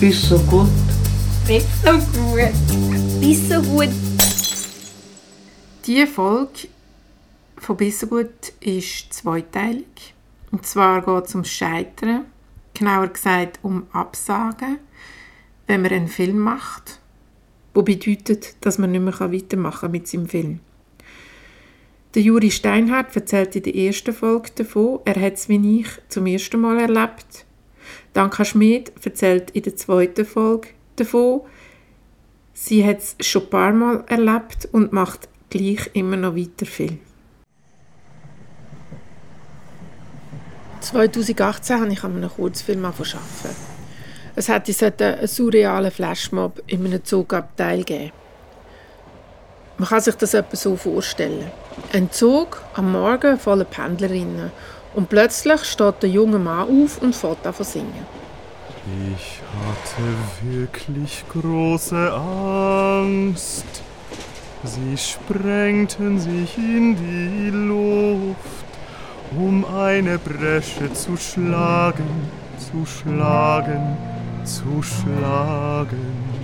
Bist so gut. Nicht so gut. Bist so gut. Diese Folge von Bissengut ist zweiteilig. Und zwar geht es um Scheitern, genauer gesagt um Absagen, wenn man einen Film macht, wo bedeutet, dass man nicht mehr weitermachen kann mit seinem Film. Der Juri Steinhardt erzählt in der ersten Folge davon, er hat es wie ich zum ersten Mal erlebt. Danka Schmid erzählt in der zweiten Folge davon, sie hat es schon ein paar Mal erlebt und macht gleich immer noch weiter Film. 2018 habe ich an einem Kurzfilm arbeiten. Es hätte einen surrealen Flashmob in einem Zugabteil gegeben. Man kann sich das etwa so vorstellen. Ein Zug am Morgen voller Pendlerinnen und plötzlich steht der junge Mann auf und fährt an singen. Ich hatte wirklich große Angst. Sie sprengten sich in die Luft um eine Bresche zu schlagen, zu schlagen, zu schlagen.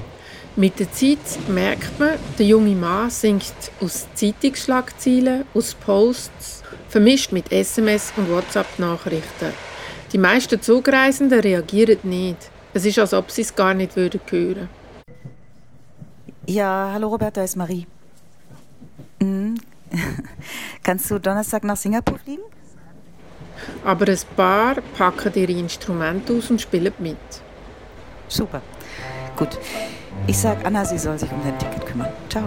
Mit der Zeit merkt man, der junge Mann singt aus Zeitungsschlagzeilen, aus Posts, vermischt mit SMS und WhatsApp-Nachrichten. Die meisten Zugreisenden reagieren nicht. Es ist, als ob sie es gar nicht hören würden. Ja, hallo Roberta, ist Marie. Mhm. Kannst du Donnerstag nach Singapur fliegen? Aber ein paar packen ihre Instrumente aus und spielen mit. Super. Gut. Ich sag Anna, sie soll sich um dein Ticket kümmern. Ciao.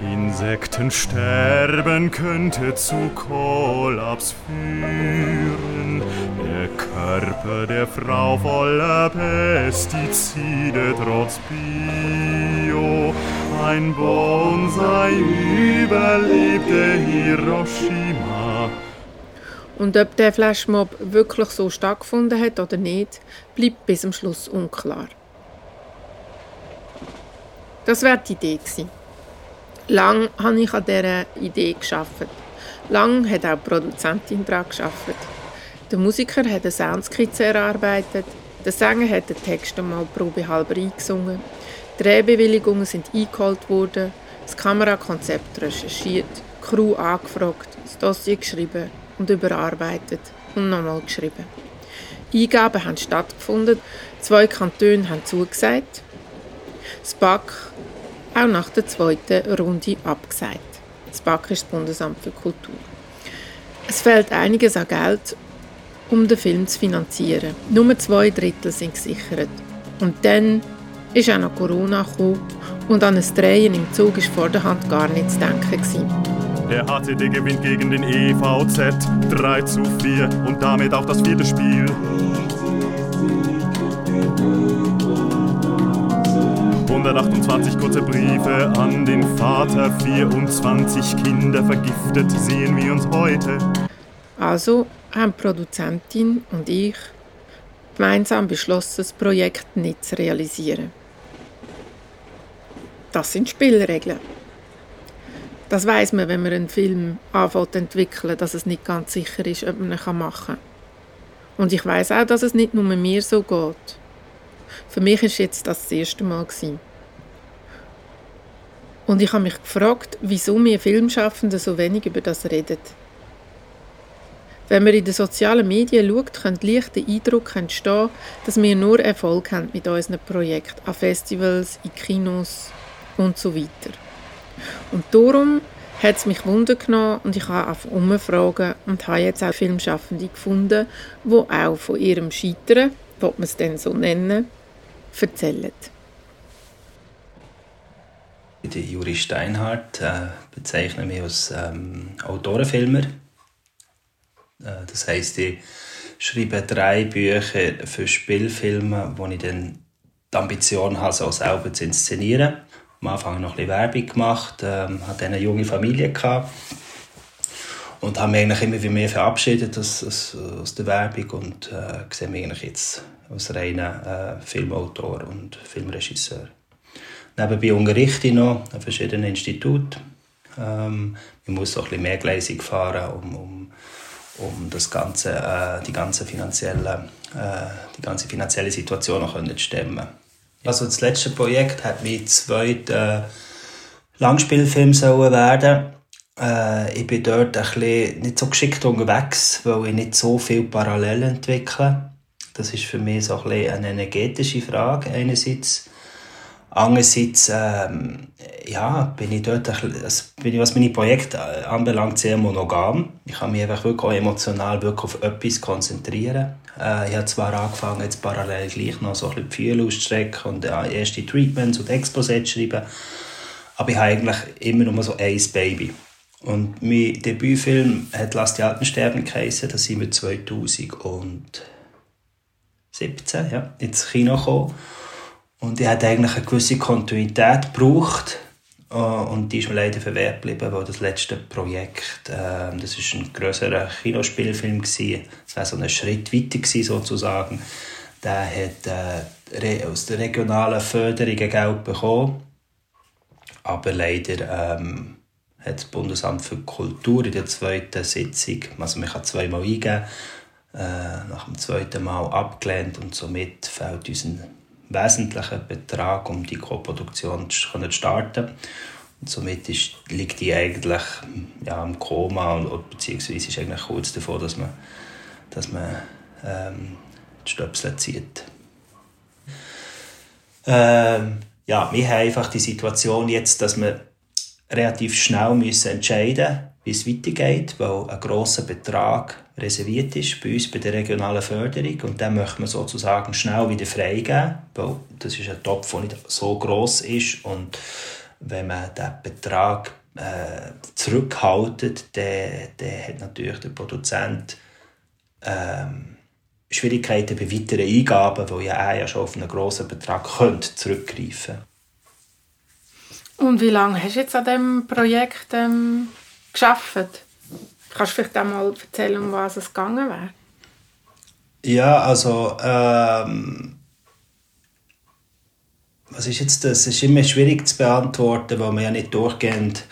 Insektensterben könnte zu Kollaps führen. Der Körper der Frau voller Pestizide trotz Bio. Ein Bonsai überlebte Hiroshima. Und ob der Flashmob wirklich so stattgefunden hat oder nicht, bleibt bis zum Schluss unklar. Das wäre die Idee. Lang habe ich an dieser Idee geschafft. Lang hat auch die Produzentin daran geschafft. Der Musiker hat eine Soundskizze erarbeitet. Der Sänger hat den Text einmal probehalber eingesungen. Drehbewilligungen sind eingeholt worden. Das Kamerakonzept recherchiert, die Crew angefragt, das Dossier geschrieben und überarbeitet und nochmal geschrieben. Eingaben haben stattgefunden, zwei Kantone haben zugesagt, das BAC auch nach der zweiten Runde abgesagt. Das BAC ist das Bundesamt für Kultur. Es fehlt einiges an Geld, um den Film zu finanzieren. Nur zwei Drittel sind gesichert. Und dann ist auch noch Corona gekommen und an ein Drehen im Zug ist vor der Hand gar nicht zu denken. Gewesen. Der HCD gewinnt gegen den EVZ 3 zu 4 und damit auch das vierte Spiel. ...128 kurze Briefe an den Vater, 24 Kinder vergiftet, sehen wir uns heute. Also haben die Produzentin und ich gemeinsam beschlossen, das Projekt nicht zu realisieren. Das sind Spielregeln. Das weiß man, wenn man einen Film anfängt zu entwickeln, dass es nicht ganz sicher ist, ob man ihn machen kann. Und ich weiß auch, dass es nicht nur mir so geht. Für mich ist jetzt das das erste Mal gewesen. Und ich habe mich gefragt, wieso wir Filmschaffenden so wenig über das reden. Wenn man in den sozialen Medien schaut, könnte leicht der Eindruck entstehen, dass wir nur Erfolg haben mit unseren Projekten, an Festivals, in Kinos und so weiter. Und darum hat es mich Wunder genommen und ich habe auf umfragen und habe jetzt auch Filmschaffende gefunden, die auch von ihrem Scheitern, ob man es denn so nennen, erzählen. Der Juri Steinhardt äh, bezeichnet mich als ähm, Autorenfilmer. Äh, das heißt, ich schreibe drei Bücher für Spielfilme, wo ich dann die Ambition habe, so selber zu inszenieren am Anfang noch ein bisschen Werbung gemacht, ähm, hatte eine junge Familie gehabt und habe mich eigentlich immer mehr verabschiedet aus, aus, aus der Werbung und äh, sehe mich eigentlich jetzt als reiner äh, Filmautor und Filmregisseur. Nebenbei unterrichte ich noch an verschiedenen Instituten. Ähm, man muss auch ein bisschen mehrgleisig fahren, um, um, um das ganze, äh, die, ganze finanzielle, äh, die ganze finanzielle Situation noch zu stemmen. Also das letzte Projekt hat mein zweiter äh, Langspielfilm werden. Äh, ich bin dort ein bisschen nicht so geschickt unterwegs, weil ich nicht so viel parallel entwickle. Das ist für mich so ein bisschen eine energetische Frage einerseits. Andererseits ähm, ja, bin ich dort, also bin ich, was meine Projekte anbelangt, sehr monogam. Ich kann mich einfach wirklich emotional wirklich auf etwas konzentrieren. Äh, ich habe zwar angefangen, jetzt parallel gleich noch so ein bisschen Gefühle auszustrecken und äh, erste Treatments und Exposé zu schreiben, aber ich habe eigentlich immer nur so ein Baby. Und mein Debütfilm hat «Lass die Alten sterben» geheißen. Da sind wir 2017 ja, ins Kino gekommen. Und ich hatte eigentlich eine gewisse Kontinuität gebraucht. Äh, und die ist mir leider verwehrt geblieben, weil das letzte Projekt, äh, das ist ein größerer Kinospielfilm gewesen. Das war so ein Schritt weiter gewesen, sozusagen. Der hat äh, aus der regionalen Förderung Geld bekommen. Aber leider ähm, hat das Bundesamt für Kultur in der zweiten Sitzung, also man kann zweimal eingeben, äh, nach dem zweiten Mal abgelehnt und somit fällt uns ein wesentlicher Betrag, um die Co-Produktion zu starten. Und somit ist, liegt die eigentlich ja, im Koma und, beziehungsweise ist eigentlich kurz davor, dass man, dass man ähm, die Stöpsel zieht. Ähm, ja, wir haben einfach die Situation jetzt, dass wir relativ schnell müssen entscheiden wie es weitergeht, weil ein grosser Betrag reserviert ist bei uns bei der regionalen Förderung und den möchten wir sozusagen schnell wieder freigeben, weil das ist ein Topf, der nicht so groß ist und wenn man den Betrag äh, zurückhaltet, dann, dann hat natürlich der Produzent ähm, Schwierigkeiten bei weiteren Eingaben, weil ja er ja schon auf einen grossen Betrag könnte zurückgreifen. Und wie lange hast du jetzt an diesem Projekt ähm, geschafft? Kannst du vielleicht auch mal erzählen, um was es gegangen wäre? Ja, also ähm, was ist jetzt das? Es ist immer schwierig zu beantworten, weil man ja nicht durchgehend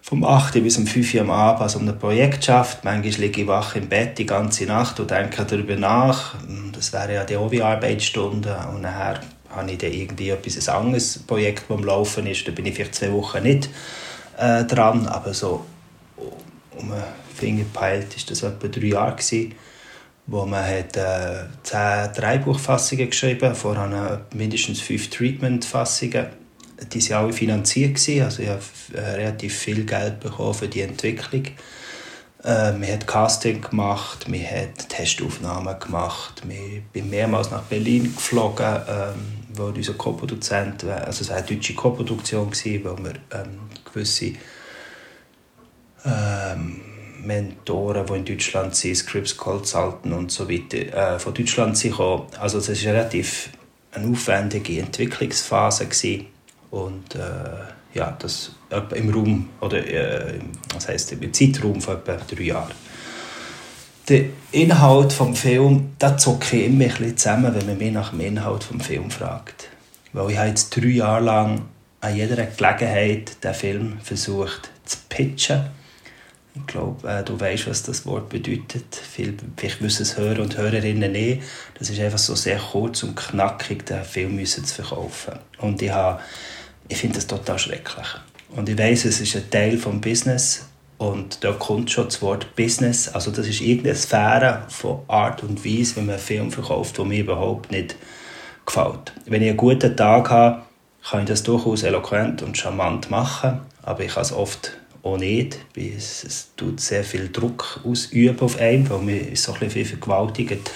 vom 8 bis um 5 Uhr am Abend also um ein Projekt schafft. Manchmal liege ich wach im Bett die ganze Nacht und denke darüber nach. Das wäre ja die auch wie Arbeitsstunde. Und nachher habe ich dann irgendwie etwas, anderes Projekt, das am Laufen ist. Da bin ich vielleicht zwei Wochen nicht äh, dran. Aber so um den Finger gepeilt ist das etwa drei Jahre gewesen, wo man hat, äh, zehn Dreibuchfassungen geschrieben, vorher mindestens fünf Treatment-Fassungen die waren alle finanziert. Gewesen. Also ich habe äh, relativ viel Geld bekommen für die Entwicklung. Äh, wir haben Casting gemacht, wir haben Testaufnahmen gemacht, wir sind mehrmals nach Berlin geflogen, ähm, wo unser Co-Produzent, also es war eine deutsche Co-Produktion, wo wir ähm, gewisse ähm, Mentoren, die in Deutschland sind, Scripts Consultant und so weiter, äh, von Deutschland sind gekommen. Also es war relativ eine aufwendige Entwicklungsphase gewesen. Und äh, ja, das im Raum, oder äh, was heißt im Zeitraum von etwa drei Jahren. Der Inhalt des Films, da zocke ich immer ein zusammen, wenn man mich nach dem Inhalt des Films fragt. Weil ich habe jetzt drei Jahre lang an jeder Gelegenheit den Film versucht zu pitchen. Ich glaube, äh, du weißt, was das Wort bedeutet. Viel, vielleicht wissen es Hörer und Hörerinnen nicht. Das ist einfach so sehr kurz und knackig, den Film zu verkaufen. Und ich ich finde das total schrecklich. Und ich weiß, es ist ein Teil des Business und da kommt schon das Wort Business. Also das ist irgendeine Sphäre von Art und Weise, wenn man einen Film verkauft, der mir überhaupt nicht gefällt. Wenn ich einen guten Tag habe, kann ich das durchaus eloquent und charmant machen, aber ich kann es oft auch nicht. Es, es tut sehr viel Druck ausüben auf einen, weil man ist so ein bisschen vergewaltigt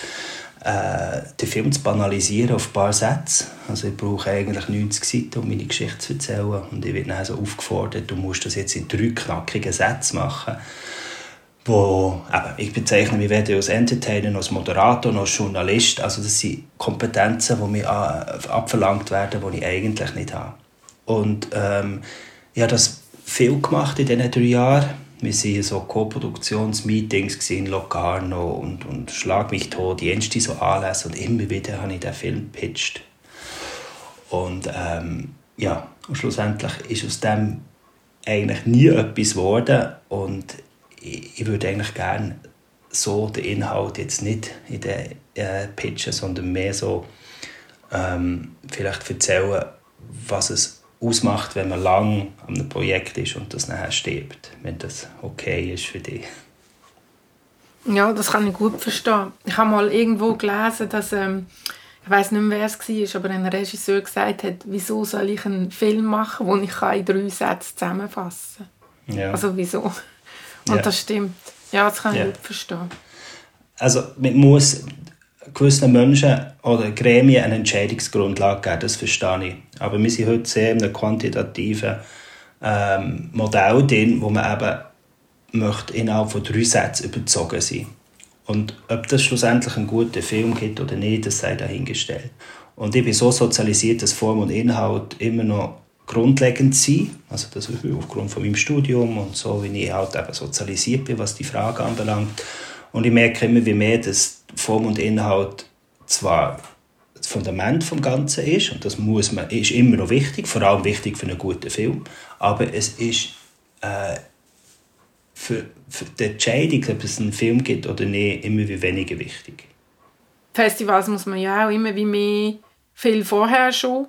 äh, den Film zu banalisieren auf ein paar Sätze. Also ich brauche eigentlich 90 Seiten, um meine Geschichte zu erzählen. Und ich werde dann so aufgefordert, du musst das jetzt in drei knackigen Sätzen machen. Wo, eben, ich bezeichne mich weder als Entertainer, als Moderator, noch als Journalist. Also das sind Kompetenzen, die mir äh, abverlangt werden, die ich eigentlich nicht habe. Und ähm, habe das viel gemacht in diesen drei Jahren wir waren so Co-Produktionsmeetings in Locarno und, und Schlag mich tot, die erste so Anlässe und immer wieder habe ich den Film gepitcht. Und ähm, ja, und schlussendlich ist aus dem eigentlich nie etwas geworden und ich, ich würde eigentlich gerne so den Inhalt jetzt nicht in den äh, Pitchen, sondern mehr so ähm, vielleicht erzählen, was es ausmacht, wenn man lang an einem Projekt ist und das nachher stirbt, wenn das okay ist für dich. Ja, das kann ich gut verstehen. Ich habe mal irgendwo gelesen, dass ähm, ich weiß nicht mehr, wer es war, aber ein Regisseur gesagt hat, wieso soll ich einen Film machen, den ich in drei Sätzen zusammenfassen kann. Ja. Also wieso? Und ja. das stimmt. Ja, das kann ich ja. gut verstehen. Also man muss gewissen Menschen oder Gremien eine Entscheidungsgrundlage geben, das verstehe ich. Aber wir sind heute sehr in einem quantitativen ähm, Modell drin, wo man eben möchte innerhalb von drei Sätzen überzogen sein. Und ob das schlussendlich einen guten Film gibt oder nicht, das sei dahingestellt. Und ich bin so sozialisiert, dass Form und Inhalt immer noch grundlegend sind. Also das aufgrund von meinem Studium und so, wie ich halt eben sozialisiert bin, was die Frage anbelangt. Und ich merke immer wie mehr, dass Form und Inhalt zwar das Fundament des Ganzen ist, und das muss man, ist immer noch wichtig, vor allem wichtig für einen guten Film, aber es ist äh, für, für die Entscheidung, ob es einen Film gibt oder nicht, immer wie weniger wichtig. Festivals muss man ja auch immer wie mehr viel vorher schon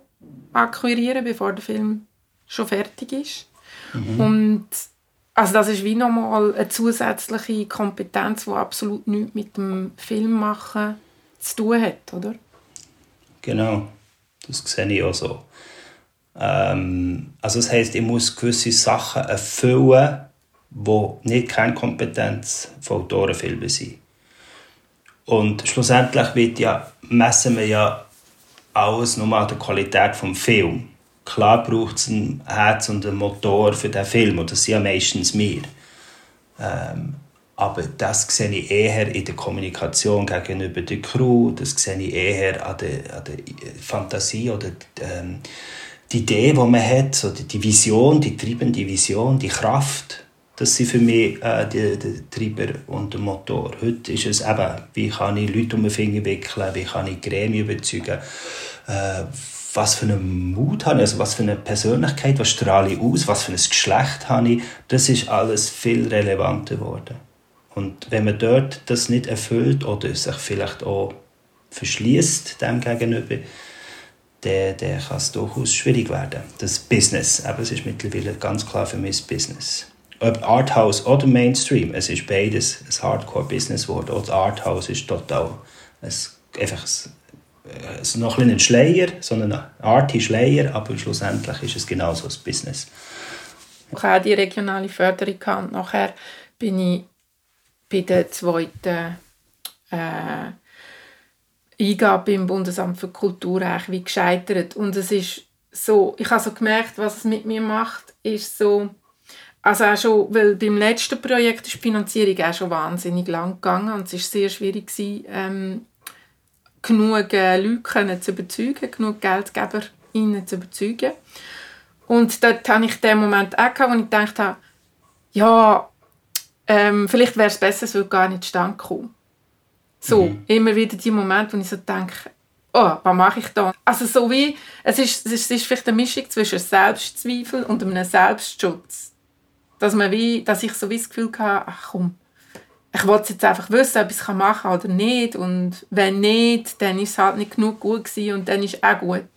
akquirieren, bevor der Film schon fertig ist. Mhm. Und also das ist wie nochmal eine zusätzliche Kompetenz, die absolut nichts mit dem Filmmachen zu tun hat, oder? Genau, das sehe ich auch so. Ähm, also das heisst, ich muss gewisse Sachen erfüllen, wo nicht keine Kompetenz von Autorenfilmen sind. Und schlussendlich wird ja, messen wir ja alles nur an der Qualität des Films. Klar braucht es ein Herz und einen Motor für den Film, und das sind ja meistens wir. Ähm, aber das sehe ich eher in der Kommunikation gegenüber der Crew, das sehe ich eher an der, an der Fantasie oder ähm, die Idee, die man hat, so die Vision, die treibende Vision, die Kraft das sind für mich äh, die, die Treiber und der Motor. Heute ist es eben, wie kann ich Leute um den Finger wickeln, wie kann ich Gremien überzeugen, äh, was für einen Mut habe ich, also was für eine Persönlichkeit, was strahle ich aus, was für ein Geschlecht habe ich, das ist alles viel relevanter geworden. Und wenn man dort das nicht erfüllt oder sich vielleicht auch verschließt dem gegenüber, dann, dann kann es durchaus schwierig werden. Das Business, aber es ist mittlerweile ganz klar für mich das Business ob Arthouse oder Mainstream, es ist beides ein Hardcore-Business geworden. Auch das Arthouse ist total ein, einfach ein, ein, noch ein Schleier, sondern ein Arty-Schleier, aber schlussendlich ist es genauso ein Business. Auch die regionale Förderung gehabt. Nachher bin ich bei der zweiten äh, Eingabe im Bundesamt für Kultur wie gescheitert. Und es ist so, ich habe so gemerkt, was es mit mir macht, ist so, also auch schon, weil beim letzten Projekt ist die Finanzierung auch schon wahnsinnig lang gegangen und es war sehr schwierig, gewesen, ähm, genug äh, Leute zu überzeugen, genug Geldgeber zu überzeugen. Und dort hatte ich den Moment auch, gehabt, wo ich gedacht habe, ja, ähm, vielleicht wäre es besser, es würde gar nicht zustande kommen. So, mhm. immer wieder die Momente, wo ich so denke, oh, was mache ich da? Also so wie, es ist, es ist vielleicht eine Mischung zwischen Selbstzweifel und einem Selbstschutz dass, man wie, dass ich so wie das Gefühl hatte, ach komm, ich wollte jetzt einfach wissen, ob ich es machen kann oder nicht. Und wenn nicht, dann ist es halt nicht genug gut gewesen und dann ist es auch gut.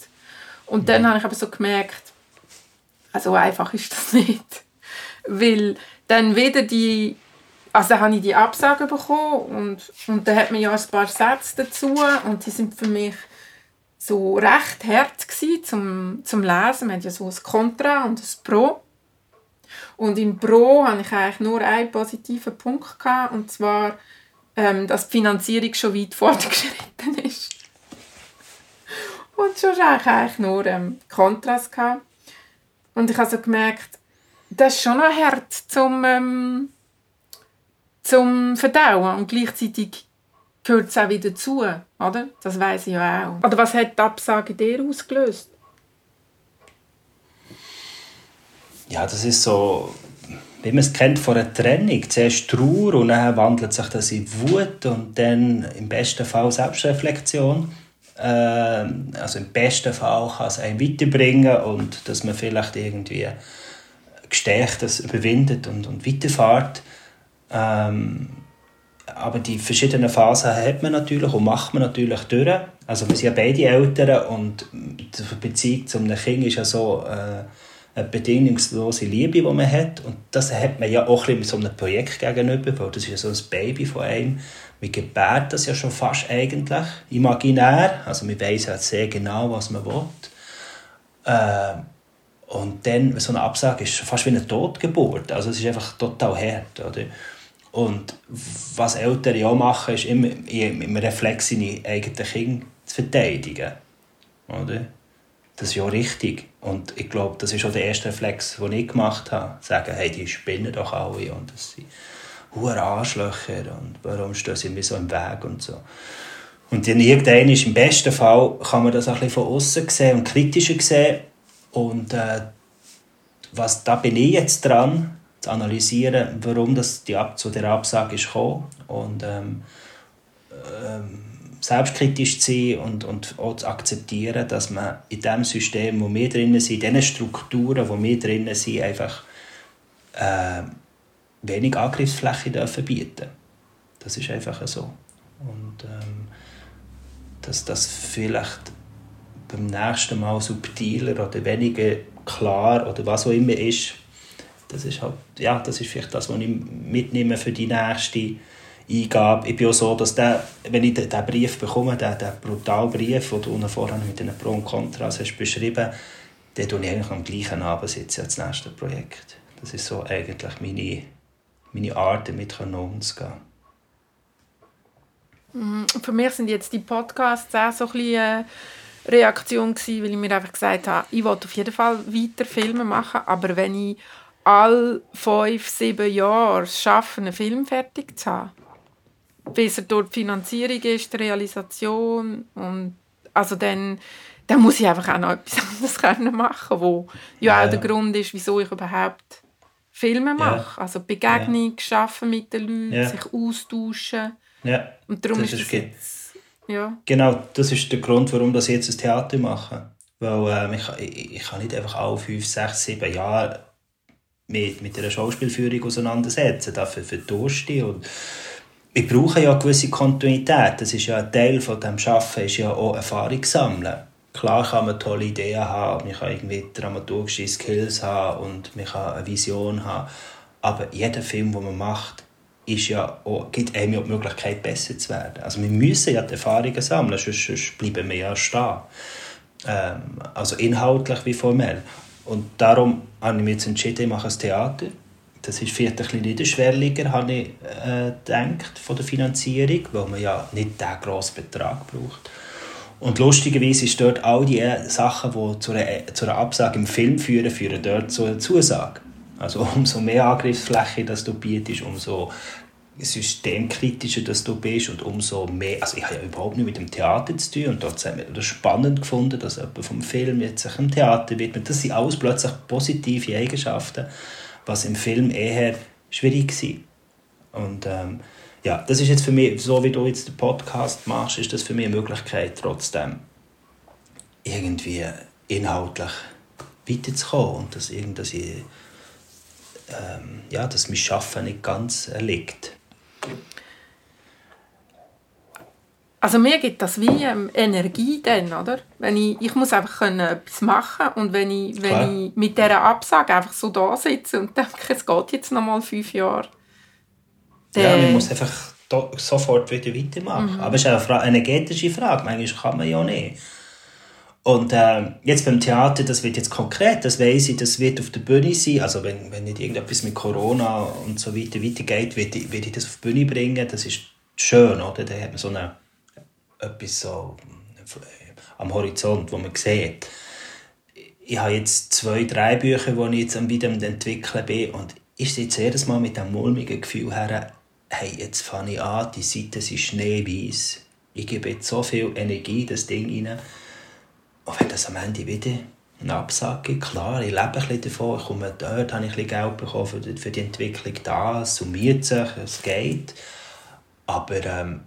Und dann habe ich aber so gemerkt, also einfach ist das nicht. Weil dann wieder die, also habe ich die Absage bekommen und, und dann hat man ja ein paar Sätze dazu und die sind für mich so recht hart gewesen zum, zum Lesen. Man hat ja so ein Kontra und ein Pro. Und im Pro hatte ich eigentlich nur einen positiven Punkt, gehabt, und zwar, ähm, dass die Finanzierung schon weit fortgeschritten ist. Und schon hatte ich eigentlich nur ähm, Kontrast. Gehabt. Und ich habe so gemerkt, das ist schon noch hart zum, ähm, zum Verdauen und gleichzeitig gehört es auch wieder zu, oder? Das weiß ich ja auch. Oder was hat die Absage dir ausgelöst? Ja, das ist so, wie man es kennt von einer Trennung. Zuerst Trauer und dann wandelt sich das in Wut und dann im besten Fall Selbstreflexion. Ähm, also im besten Fall kann es einen weiterbringen und dass man vielleicht irgendwie gestärkt das überwindet und, und weiterfährt. Ähm, aber die verschiedenen Phasen hat man natürlich und macht man natürlich durch. Also wir sind ja beide Eltern und die Beziehung zu einem Kind ist ja so äh, eine bedingungslose Liebe, die man hat. Und das hat man ja auch ein bisschen so einem Projekt gegenüber, weil das ist ja so ein Baby von einem. Man gebärt das ja schon fast eigentlich, imaginär. Also man weiß halt sehr genau, was man will. Äh, und dann so eine Absage ist fast wie eine Totgeburt. Also es ist einfach total hart. Oder? Und was Eltern ja machen, ist immer im Reflex seine eigenen Kinder zu verteidigen. Oder? Das ist ja richtig. Und ich glaube, das ist auch der erste Reflex, den ich gemacht habe. Sagen, hey, die spinnen doch alle und das sind hohe Arschlöcher und warum stehen sie mir so im Weg und so. Und irgendwann im besten Fall kann man das auch ein bisschen von außen sehen und kritischer sehen. Und äh, was, da bin ich jetzt dran, zu analysieren, warum das die Ab zu der Absage ist gekommen. Und ähm, ähm, selbstkritisch zu sein und, und auch zu akzeptieren, dass man in dem System, wo wir drin sind, in diesen Strukturen, wo wir drin sind, einfach äh, wenig Angriffsfläche dürfen bieten Das ist einfach so. Und ähm, dass das vielleicht beim nächsten Mal subtiler oder weniger klar oder was auch immer ist, das ist halt, ja, das ist vielleicht das, was ich mitnehme für die nächste Eingabe. Ich bin auch so, dass der, wenn ich diesen Brief bekomme, den, den brutalen Brief, den du vorher mit den Pro und Kontras hast beschrieben, dann tue ich eigentlich am gleichen Abend sitzen als nächste Projekt. Das ist so eigentlich meine, meine Art, damit umzugehen. Mhm. Für mich sind jetzt die Podcasts auch so ein bisschen eine Reaktion gewesen, weil ich mir einfach gesagt habe, ich will auf jeden Fall weiter Filme machen, aber wenn ich alle fünf, sieben Jahre schaffe, einen Film fertig zu haben, bis er dort die Finanzierung ist, die Realisation und also dann, dann muss ich einfach auch noch etwas anderes können machen, wo ja, ja auch der Grund ist, wieso ich überhaupt Filme mache. Ja. Also Begegnung, ja. schaffen mit den Leuten, ja. sich austauschen. Ja. Und darum das ist, ist ja. Genau, das ist der Grund, warum ich jetzt ein Theater mache. Weil äh, ich, ich, ich kann nicht einfach alle fünf, sechs, sieben Jahre mit, mit einer Schauspielführung auseinandersetzen. Dafür verdurste und wir brauchen ja eine gewisse Kontinuität. Das ist ja ein Teil von dem Schaffen, ist ja auch Erfahrung sammeln. Klar kann man tolle Ideen haben, man kann irgendwie dramaturgische Skills haben und man kann eine Vision haben. Aber jeder Film, den man macht, ist ja auch, gibt einem ja die Möglichkeit, besser zu werden. Also wir müssen ja die Erfahrungen sammeln, sonst, sonst bleiben wir ja stehen. Ähm, also inhaltlich wie formell. Und darum habe ich mich jetzt entschieden, ich mache ein Theater. Das ist vielleicht ein bisschen niederschwelliger, habe ich äh, gedacht, von der Finanzierung, weil man ja nicht diesen grossen Betrag braucht. Und lustigerweise ist dort all die Sachen, die zu einer, zu einer Absage im Film führen, führen dort zu einer Zusage. Also umso mehr Angriffsfläche das du bietest, umso systemkritischer dass du bist und umso mehr, also ich habe ja überhaupt nicht mit dem Theater zu tun und dort haben wir das spannend gefunden, dass jemand vom Film jetzt sich dem Theater widmet. Das sind alles plötzlich positive Eigenschaften, was im Film eher schwierig war. Und ähm, ja, das ist jetzt für mich, so wie du jetzt den Podcast machst, ist das für mich eine Möglichkeit, trotzdem irgendwie inhaltlich weiterzukommen und dass, dass ich ähm, ja, dass mein Schaffen nicht ganz erliegt. Also mir gibt das wie ähm, Energie dann, oder? Wenn ich, ich muss einfach können etwas machen und wenn ich, wenn ich mit dieser Absage einfach so da sitze und denke, es geht jetzt noch mal fünf Jahre. Ja, man muss einfach sofort wieder weitermachen. Mhm. Aber es ist eine, eine energetische Frage. Manchmal kann man ja nicht. Und äh, jetzt beim Theater, das wird jetzt konkret, das weiß ich, das wird auf der Bühne sein. Also wenn, wenn nicht irgendetwas mit Corona und so weiter weitergeht, wird ich, ich das auf die Bühne bringen. Das ist schön, oder? Da hat man so eine, etwas so äh, am Horizont, wo man sieht. Ich habe jetzt zwei, drei Bücher, die ich jetzt wieder entwickeln bin und ich sitze jedes Mal mit dem mulmigen Gefühl her, hey, jetzt fange ich an, die Seiten sind schneeweiß. Ich gebe jetzt so viel Energie in das Ding rein und wenn das am Ende wieder eine Absage gibt, klar, ich lebe ein davon, ich komme dort, habe ich ein Geld bekommen für die, für die Entwicklung da, es summiert sich, es geht. Aber ähm,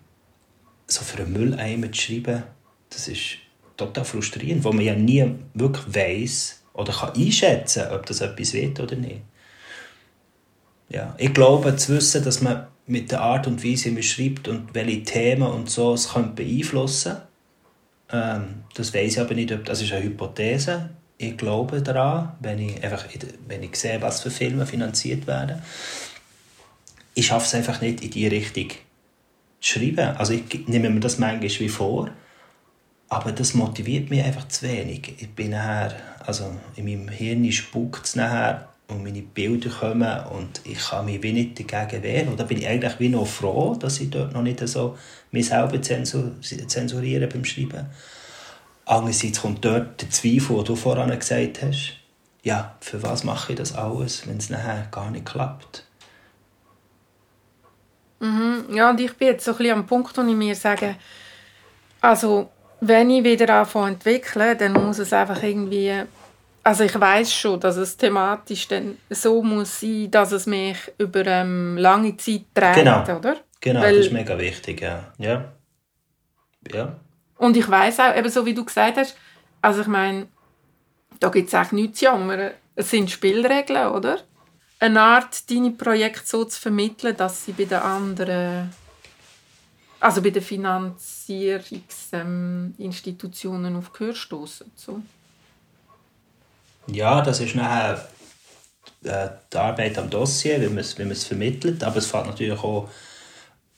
so für einen Mülleimer zu schreiben, das ist total frustrierend, wo man ja nie wirklich weiß oder kann einschätzen ob das etwas wird oder nicht. Ja, ich glaube, zu wissen, dass man mit der Art und Weise, wie man schreibt und welche Themen und so es könnte beeinflussen ähm, Das weiß ich aber nicht, das ist eine Hypothese. Ich glaube daran, wenn ich, einfach, wenn ich sehe, was für Filme finanziert werden. Ich schaffe es einfach nicht in die Richtung zu schreiben. Also ich nehme mir das manchmal wie vor, aber das motiviert mich einfach zu wenig. Ich bin nachher, also in meinem Hirn spuckt es nachher und meine Bilder kommen und ich kann mich wie nicht dagegen wehren. Und da bin ich eigentlich wie noch froh, dass ich dort noch nicht so mich selber zensuriere beim Schreiben. Andererseits kommt dort der Zweifel, den du vorhin gesagt hast. Ja, für was mache ich das alles, wenn es nachher gar nicht klappt? Mhm. Ja, und ich bin jetzt so ein bisschen am Punkt, wo ich mir sage, also wenn ich wieder anfange zu entwickeln, dann muss es einfach irgendwie also ich weiß schon, dass es thematisch dann so muss sein, dass es mich über ähm, lange Zeit trägt, genau. oder? Genau, Weil, das ist mega wichtig, ja. ja. ja. Und ich weiß auch, eben so wie du gesagt hast, also ich meine, da gibt es auch nichts zu jammern. Es sind Spielregeln, oder? Eine Art, deine Projekte so zu vermitteln, dass sie bei den anderen, also bei den Finanzierungsinstitutionen auf Gehör stoßen. So. Ja, das ist nachher äh, die Arbeit am Dossier, wie man es, wie man es vermittelt. Aber es fängt natürlich auch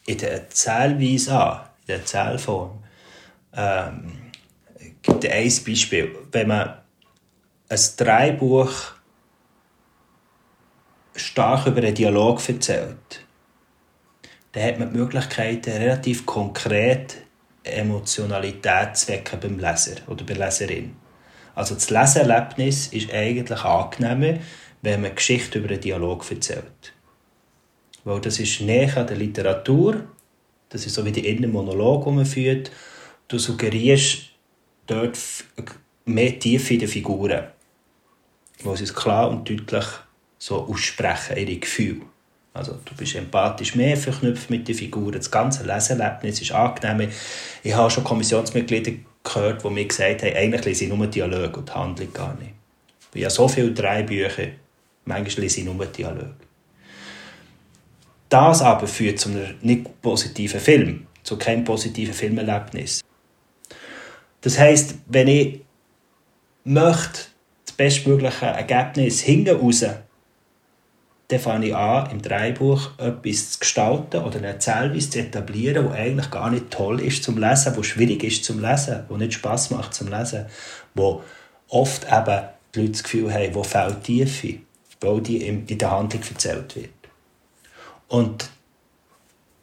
in der Zählweise an, in der Zählform. Ähm, ich gebe dir ein Beispiel. Wenn man ein Dreibuch stark über einen Dialog erzählt, dann hat man die Möglichkeit, relativ konkret Emotionalität zu wecken beim Leser oder bei der Leserin. Also das Leseerlebnis ist eigentlich angenehmer, wenn man Geschichte über einen Dialog erzählt. Weil das ist näher an der Literatur, das ist so wie der innere Monolog, den man führt. Du suggerierst dort mehr Tiefe in den Figuren, wo sie es klar und deutlich so aussprechen, ihre Gefühle. Also du bist empathisch mehr verknüpft mit den Figuren. Das ganze Leseerlebnis ist angenehmer. Ich habe schon Kommissionsmitglieder gehört, die mir gesagt haben, eigentlich lese ich nur Dialog und die Handlung gar nicht. Ich habe so viele drei Bücher, manchmal lese ich nur Dialog. Das aber führt zu einem nicht positiven Film, zu keinem positiven Filmerlebnis. Das heißt, wenn ich möchte, das bestmögliche Ergebnis hinten raus dann fange ich an, im Dreibuch etwas zu gestalten oder eine Erzählweise zu etablieren, die eigentlich gar nicht toll ist zum Lesen, die schwierig ist zum Lesen, die nicht Spass macht zum Lesen, wo oft eben die Leute das Gefühl haben, wo fehlt Tiefe, weil die in der Handlung erzählt wird. Und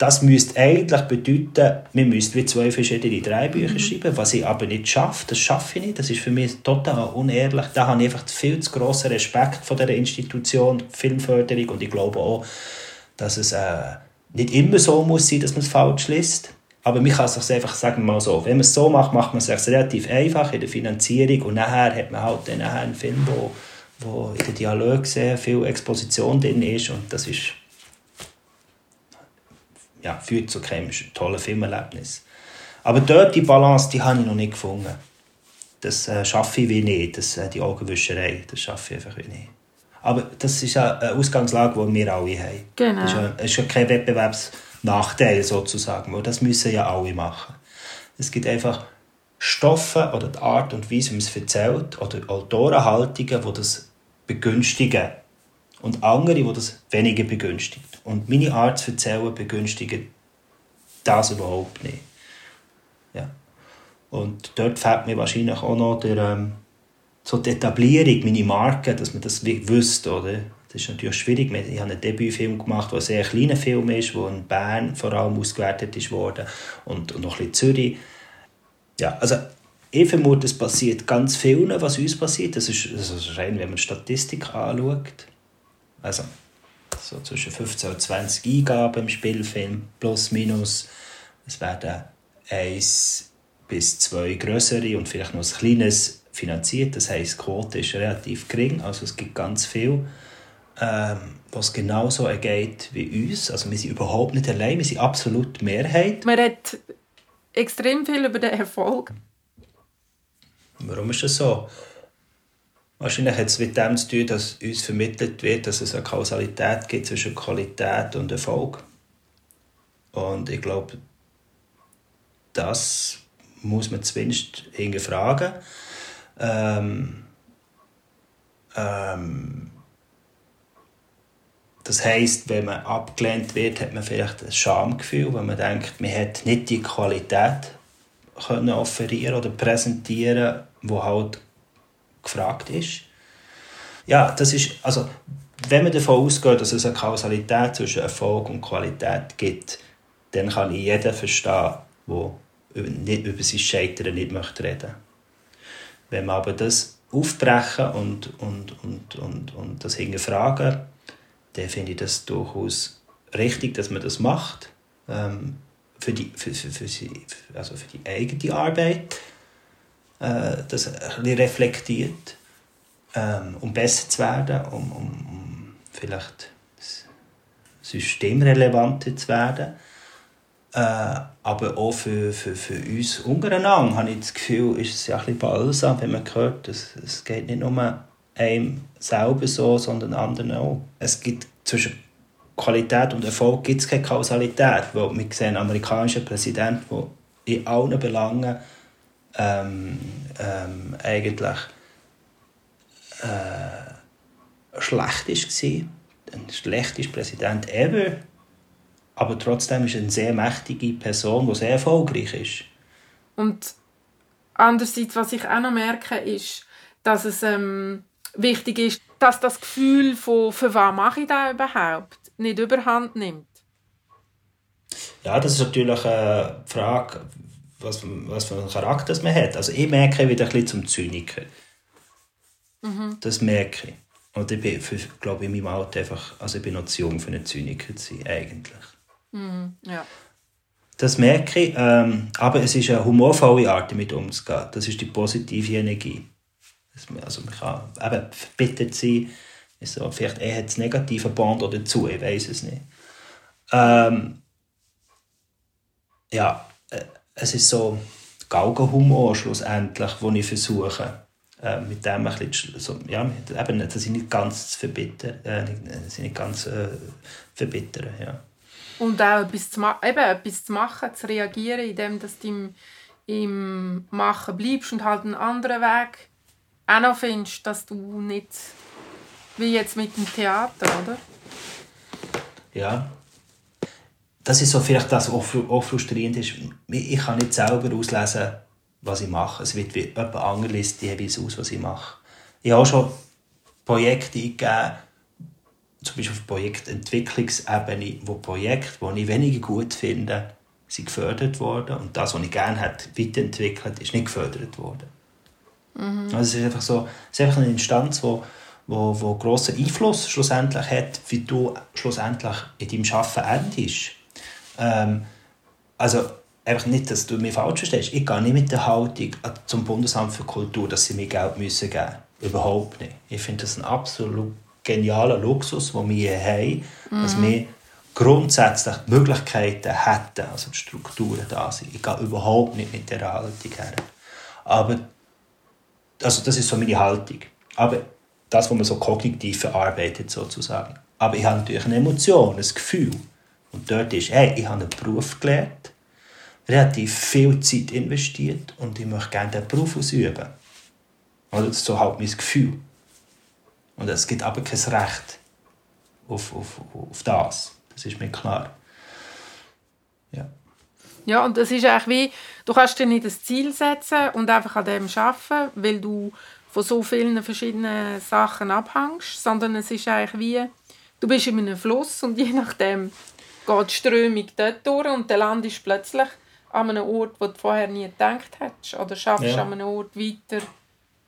das müsste eigentlich bedeuten, wir müssten wie zwei verschiedene Drehbücher mhm. schreiben, was ich aber nicht schaffe. Das schaffe ich nicht. Das ist für mich total unehrlich. Da habe ich einfach viel zu grossen Respekt vor dieser Institution, Filmförderung. Und ich glaube auch, dass es äh, nicht immer so muss sein, dass man es falsch liest. Aber man kann es sich einfach sagen mal so, wenn man es so macht, macht man es sich relativ einfach in der Finanzierung und nachher hat man halt dann einen Film, wo, wo in den Dialog sehr viel Exposition drin ist und das ist ja, führt zu keinem tollen Filmerlebnis. Aber dort die Balance, die habe ich noch nicht gefunden. Das äh, schaffe ich wie nicht, das, äh, die Augenwischerei, das schaffe ich einfach wie nicht. Aber das ist eine Ausgangslage, die wir alle haben. Genau. Das ist ja, ist ja kein Wettbewerbsnachteil sozusagen, weil das müssen ja alle machen. Es gibt einfach Stoffe oder die Art und Weise, wie man es erzählt, oder Autorenhaltungen, die das begünstigen und andere, die das weniger begünstigt. Und meine Art zu erzählen begünstigt das überhaupt nicht. Ja. Und dort fehlt mir wahrscheinlich auch noch der, ähm, so die Etablierung, meine Marke, dass man das wüsste, oder? Das ist natürlich schwierig. Ich habe einen Debütfilm gemacht, der ein sehr kleiner Film ist, der in Bern vor allem ausgewertet ist worden und, und noch ein bisschen Zürich. Ja, also ich vermute, es passiert ganz viel, was uns passiert. Das ist, das ist rein, wenn man Statistik anschaut. Also so zwischen 15 und 20 Eingaben im Spielfilm, plus minus. Es werden eins bis zwei größere und vielleicht noch ein kleines finanziert. Das heißt, die Quote ist relativ gering, also es gibt ganz viel, ähm, was genauso ergeht wie uns. Also wir sind überhaupt nicht allein, wir sind absolut Mehrheit. Man redet extrem viel über den Erfolg. Warum ist das so? Wahrscheinlich hat es mit dem zu tun, dass uns vermittelt wird, dass es eine Kausalität gibt zwischen Qualität und Erfolg. Und ich glaube, das muss man zumindest hinterfragen. Ähm, ähm, das heißt, wenn man abgelehnt wird, hat man vielleicht ein Schamgefühl, weil man denkt, man hat nicht die Qualität können offerieren oder präsentieren, wo halt gefragt ist. Ja, das ist also wenn man davon ausgeht, dass es eine Kausalität zwischen Erfolg und Qualität gibt, dann kann ich jeden verstehen, der nicht über sein Scheitern nicht möchte reden Wenn man aber das aufbrechen und, und, und, und, und das hinterfragen, dann finde ich das durchaus richtig, dass man das macht. Ähm, für, die, für, für, für, also für die eigene Arbeit. Äh, das ein reflektiert, ähm, um besser zu werden, um, um, um vielleicht systemrelevanter zu werden. Äh, aber auch für, für, für uns untereinander habe ich das Gefühl, ist es ja ein bisschen balsam, wenn man hört, dass es geht nicht nur einem selber so, sondern anderen auch. Es gibt zwischen Qualität und Erfolg gibt es keine Kausalität, weil wir sehen einen amerikanischen Präsidenten, der in allen Belangen ähm, ähm, eigentlich äh, schlecht war. Ein schlechtester Präsident ever aber trotzdem ist er eine sehr mächtige Person, die sehr erfolgreich ist. Und andererseits, was ich auch noch merke, ist, dass es ähm, wichtig ist, dass das Gefühl von «für was mache ich das überhaupt?» nicht überhand nimmt. Ja, das ist natürlich eine Frage, was, was für einen Charakter man hat. Also ich merke wieder ein bisschen zum Zyniker. Mhm. Das merke ich. Und ich bin, für, glaube in meinem Alter einfach, also ich bin noch zu jung für einen Zyniker zu sein, eigentlich. Mhm, ja. Das merke ich. Ähm, aber es ist eine humorvolle Art, damit umzugehen. Das ist die positive Energie. Also man kann eben verbittert sein, ist so, vielleicht eher das negative Band dazu, ich weiß es nicht. Ähm, ja, es ist so Galgenhumor schlussendlich, den ich versuche, äh, mit dem ein bisschen, so, ja, eben, das ist nicht ganz zu verbittern, äh, nicht ganz äh, verbittern, ja. Und auch etwas zu, eben, etwas zu machen, zu reagieren, indem du im, im Machen bleibst und halt einen anderen Weg auch noch findest, dass du nicht wie jetzt mit dem Theater, oder? Ja. Das ist so vielleicht das, was auch frustrierend ist. Ich kann nicht selber auslesen, was ich mache. Es wird wie jemand anderes jeweils aus, was ich mache. Ich habe auch schon Projekte eingegeben, zum Beispiel auf Projektentwicklungsebene, wo Projekte, die ich weniger gut finde, sind gefördert worden und das, was ich gerne hätte weiterentwickelt, ist nicht gefördert worden. Mhm. Also es ist einfach so, es ist einfach eine Instanz, wo wo, wo grossen Einfluss schlussendlich hat, wie du schlussendlich in deinem Arbeiten endest. Ähm, also einfach nicht, dass du mir falsch verstehst. Ich gehe nicht mit der Haltung zum Bundesamt für Kultur, dass sie mir Geld müssen geben müssen. Überhaupt nicht. Ich finde das ein absolut genialer Luxus, den wir hier haben, mhm. dass wir grundsätzlich die Möglichkeiten hätten, also die Strukturen da sind. Ich gehe überhaupt nicht mit der Haltung her. Aber also das ist so meine Haltung. Aber das, was man so kognitiv verarbeitet sozusagen. Aber ich habe natürlich eine Emotion, ein Gefühl. Und dort ist, hey, ich habe einen Beruf gelernt, relativ viel Zeit investiert und ich möchte gerne diesen Beruf ausüben. Oder so halt mein Gefühl. Und es gibt aber kein Recht auf, auf, auf das. Das ist mir klar. Ja. Ja, und das ist eigentlich wie, du kannst dir nicht das Ziel setzen und einfach an dem arbeiten, weil du von so vielen verschiedenen Sachen abhängst, sondern es ist eigentlich wie, du bist in einem Fluss und je nachdem geht die Strömung dort durch und dann landest du plötzlich an einem Ort, wo du vorher nie gedacht hättest oder schaffst ja. an einem Ort weiter.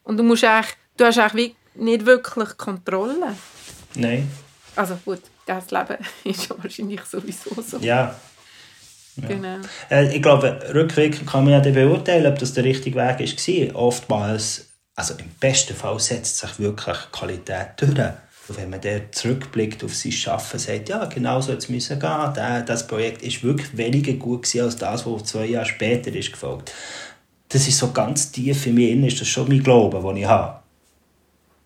Und du musst eigentlich, du hast eigentlich nicht wirklich Kontrolle. Nein. Also gut, das Leben ist wahrscheinlich sowieso so. Ja. ja. Genau. Äh, ich glaube, rückwirkend kann man ja beurteilen, ob das der richtige Weg war. Oftmals also im besten Fall setzt sich wirklich Qualität durch. Wenn man der zurückblickt auf sein Schaffen, sagt, ja, genau so jetzt müssen gehen. Das Projekt ist wirklich weniger gut als das, was zwei Jahre später ist gefolgt. Das ist so ganz tief für mich ist das schon mein Glaube, den ich habe.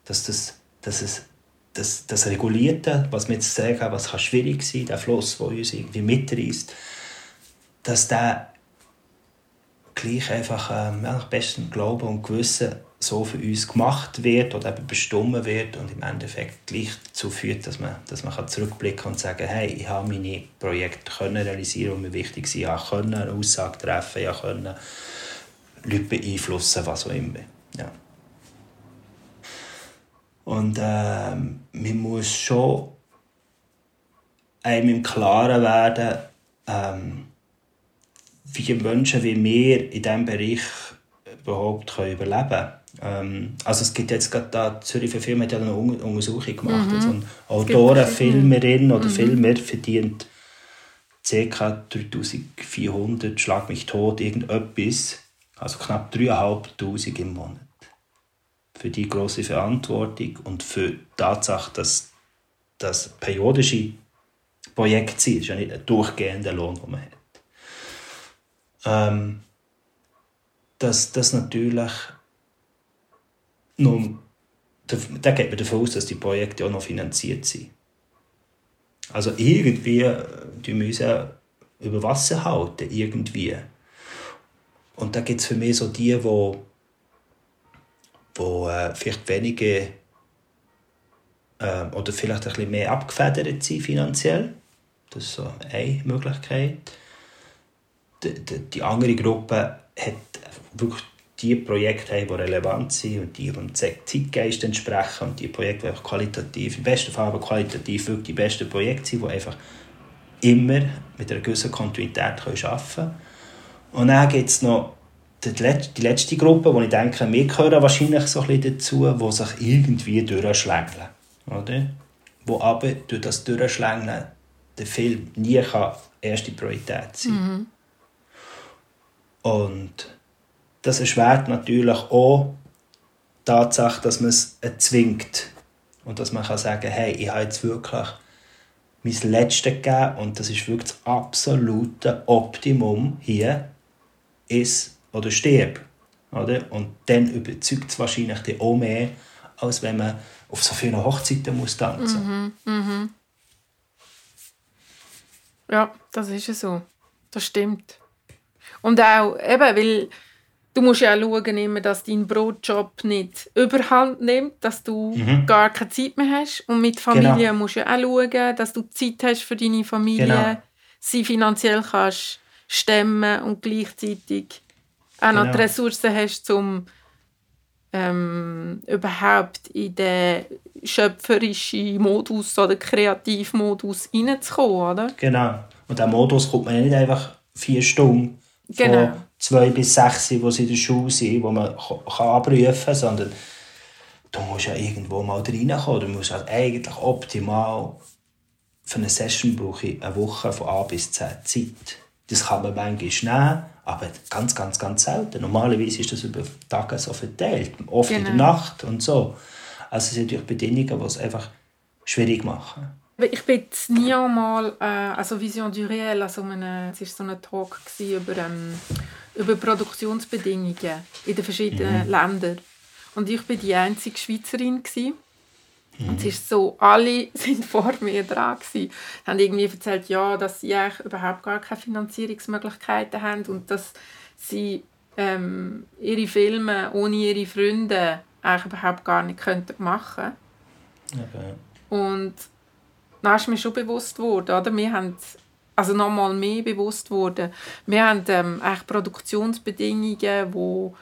Dass das, dass es, das, das Regulierte, was wir jetzt sagen, was kann schwierig sein, der Fluss, der uns irgendwie mitreißt, dass der gleich einfach ähm, nach bestem Glauben und Gewissen so für uns gemacht wird oder eben bestimmt wird und im Endeffekt gleich dazu führt, dass man, dass man zurückblicken kann und sagen hey, ich habe meine Projekte können realisieren, die mir wichtig sind. Ich konnte eine Aussage treffen, ich konnte Leute beeinflussen, was auch immer. Ja. Und äh, man muss schon einem im Klaren werden, ähm, wie Menschen wie wir in diesem Bereich überhaupt können überleben können. Ähm, also es gibt jetzt gerade da, Zürich für Film hat ja eine Untersuchung gemacht. Mhm. Also eine Autorin, Filmerin oder mhm. Filmer verdient ca. 3400, schlag mich tot, irgendetwas. Also knapp 3'500 im Monat. Für die große Verantwortung und für die Tatsache, dass das periodische Projekt sind. Es ist ja nicht ein durchgehender Lohn, den man hat. Ähm, dass das natürlich noch, da geht man davon aus, dass die Projekte auch noch finanziert sind. Also irgendwie äh, die müssen über Wasser halten, irgendwie. Und da gibt es für mich so die, wo, wo äh, vielleicht weniger äh, oder vielleicht ein bisschen mehr abgefedert sind finanziell. Das ist so eine Möglichkeit. Die, die, die andere Gruppe hat wirklich die Projekte haben, die relevant sind und die dem Zeitgeist entsprechen und die Projekte, die qualitativ, im besten Fall aber qualitativ wirklich die besten Projekte sind, die einfach immer mit einer gewissen Kontinuität arbeiten können. Und dann gibt es noch die letzte, Gruppe, wo ich denke, wir gehören wahrscheinlich so ein bisschen dazu, die sich irgendwie durchschlängeln. Oder? Wo aber durch das Durchschlängeln der Film nie kann erste Priorität sein mhm. Und das erschwert natürlich auch die Tatsache, dass man es erzwingt. Und dass man kann sagen hey, ich habe jetzt wirklich mein Letztes gegeben und das ist wirklich das absolute Optimum hier, ist oder stirb. Oder? Und dann überzeugt es wahrscheinlich auch mehr, als wenn man auf so vielen Hochzeiten muss tanzen muss. Mhm, mhm. Ja, das ist so. Das stimmt. Und auch, eben, weil du musst ja auch schauen, dass dein Brotjob nicht überhand nimmt, dass du mhm. gar keine Zeit mehr hast. Und mit Familie genau. musst du ja auch schauen, dass du Zeit hast für deine Familie, genau. sie finanziell kannst stemmen und gleichzeitig auch noch genau. die Ressourcen hast, um ähm, überhaupt in den schöpferischen Modus oder Kreativmodus reinzukommen, oder? Genau. Und diesen Modus kommt man ja nicht einfach vier Stunden genau. Zwei bis sechs, wo sie in der Schule sind, wo man kann abrufen kann, sondern du musst ja irgendwo mal reinkommen. Du musst halt eigentlich optimal für eine Session brauche ich eine Woche von A bis Z Zeit. Das kann man manchmal nehmen, aber ganz, ganz, ganz selten. Normalerweise ist das über Tage so verteilt, oft genau. in der genau. Nacht und so. Also es sind natürlich Bedingungen, die es einfach schwierig machen. Ich bin nie einmal, äh, also Vision du Réel, also eine, es war so ein Talk über, ähm, über Produktionsbedingungen in den verschiedenen mhm. Ländern. Und ich war die einzige Schweizerin. Gewesen. Mhm. Und es ist so, alle sind vor mir dran gewesen, haben irgendwie erzählt, ja, dass sie eigentlich überhaupt gar keine Finanzierungsmöglichkeiten haben und dass sie ähm, ihre Filme ohne ihre Freunde eigentlich überhaupt gar nicht könnten machen okay. Und dann ist mir schon bewusst geworden, oder? Wir haben also nochmal mehr bewusst worden. Wir haben ähm, eigentlich Produktionsbedingungen, wo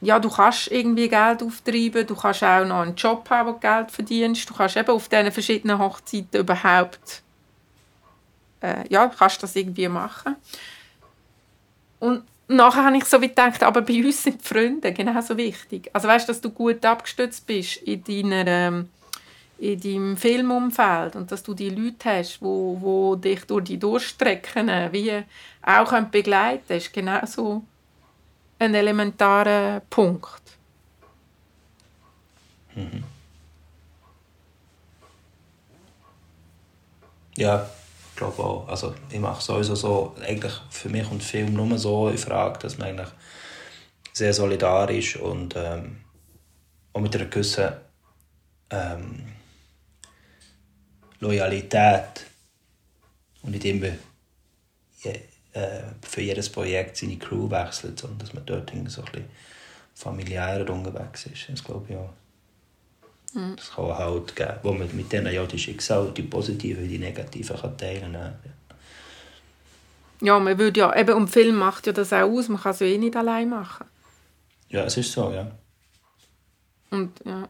ja, du kannst irgendwie Geld auftreiben, du kannst auch noch einen Job haben, wo du Geld verdienst, du kannst eben auf diesen verschiedenen Hochzeiten überhaupt äh, ja, kannst das irgendwie machen. Und nachher habe ich so wie gedacht, aber bei uns sind die Freunde genauso wichtig. Also weißt, dass du gut abgestützt bist in deiner ähm, in deinem Filmumfeld und dass du die Leute hast, wo, wo dich durch die Durchstrecken wie auch begleiten können, ist genauso ein elementarer Punkt. Mhm. Ja, ich glaube auch. Also ich mache sowieso so, eigentlich für mich und Film nur so in Frage, dass man eigentlich sehr solidarisch und ähm, auch mit einer gewissen ähm, Loyalität und nicht immer äh, für jedes Projekt seine Crew wechselt, sondern dass man dort so ein bisschen familiärer unterwegs ist. Das glaube ich auch. Mhm. Das kann halt geben, wo man mit denen ja die Schicksal, die positiven wie die negativen, kann teilen kann. Ja, man würde ja, eben, und Film macht ja das auch aus, man kann es eh nicht allein machen. Ja, es ist so, ja. Und, ja.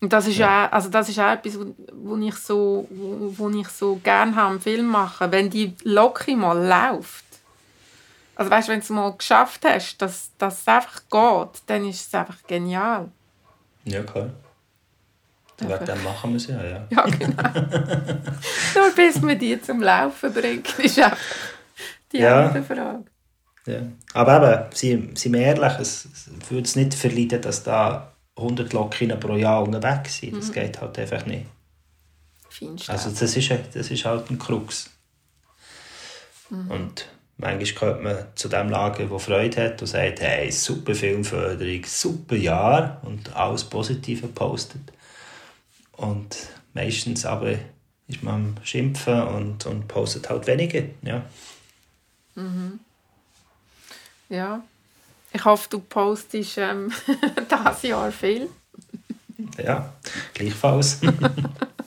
Und das ist ja, auch, also das ist auch etwas, wo ich so, wo, wo ich so gerne habe am Film machen, wenn die Loki mal läuft. Also weißt, wenn du es mal geschafft hast, dass, dass es einfach geht, dann ist es einfach genial. Ja, klar. Wegen dem machen wir es ja, ja. Ja, genau. Nur bis man die zum Laufen bringt, ist auch die ja. andere Frage. Ja. Aber eben, sind wir ehrlich, es, es würde es nicht verleiden, dass da 100 Lokinnen pro Jahr unterwegs sind. Das mhm. geht halt einfach nicht. Findest also das ist, das ist halt ein Krux. Mhm. Und manchmal kommt man zu dem Lager, der Freude hat und sagt, hey, super Filmförderung, super Jahr und alles Positive postet. Und meistens aber ist man am Schimpfen und, und postet halt weniger. Ja. Mhm. Ja. Ich hoffe, du postest ähm, dieses Jahr viel. ja, gleichfalls.